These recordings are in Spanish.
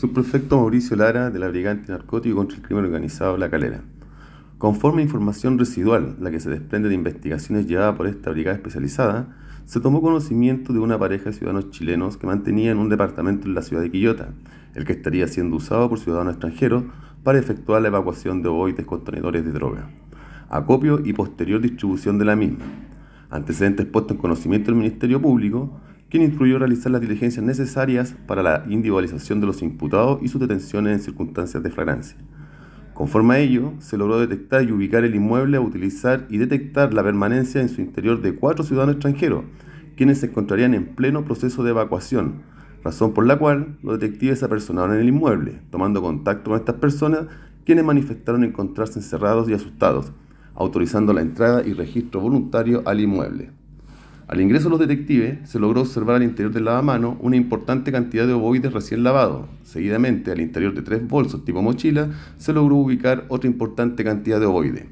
Subprefecto Mauricio Lara, de la Brigada Antinarcótico contra el Crimen Organizado La Calera. Conforme a información residual, la que se desprende de investigaciones llevadas por esta brigada especializada, se tomó conocimiento de una pareja de ciudadanos chilenos que mantenían un departamento en la ciudad de Quillota, el que estaría siendo usado por ciudadanos extranjeros para efectuar la evacuación de ovoides contenedores de droga, acopio y posterior distribución de la misma. Antecedentes puestos en conocimiento del Ministerio Público, quien instruyó realizar las diligencias necesarias para la individualización de los imputados y sus detenciones en circunstancias de flagrancia. Conforme a ello, se logró detectar y ubicar el inmueble a utilizar y detectar la permanencia en su interior de cuatro ciudadanos extranjeros, quienes se encontrarían en pleno proceso de evacuación, razón por la cual los detectives se apersonaron en el inmueble, tomando contacto con estas personas, quienes manifestaron encontrarse encerrados y asustados, autorizando la entrada y registro voluntario al inmueble. Al ingreso de los detectives, se logró observar al interior del lavamano una importante cantidad de ovoides recién lavados. Seguidamente, al interior de tres bolsos tipo mochila, se logró ubicar otra importante cantidad de ovoides.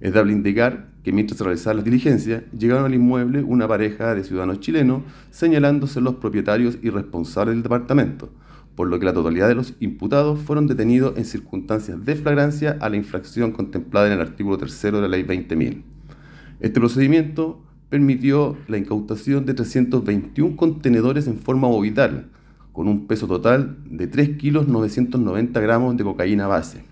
Es dable indicar que mientras se realizaban las diligencias, llegaron al inmueble una pareja de ciudadanos chilenos, señalándose los propietarios y responsables del departamento, por lo que la totalidad de los imputados fueron detenidos en circunstancias de flagrancia a la infracción contemplada en el artículo 3 de la Ley 20.000. Este procedimiento permitió la incautación de 321 contenedores en forma ovoidal, con un peso total de 3 kilos 990 gramos de cocaína base.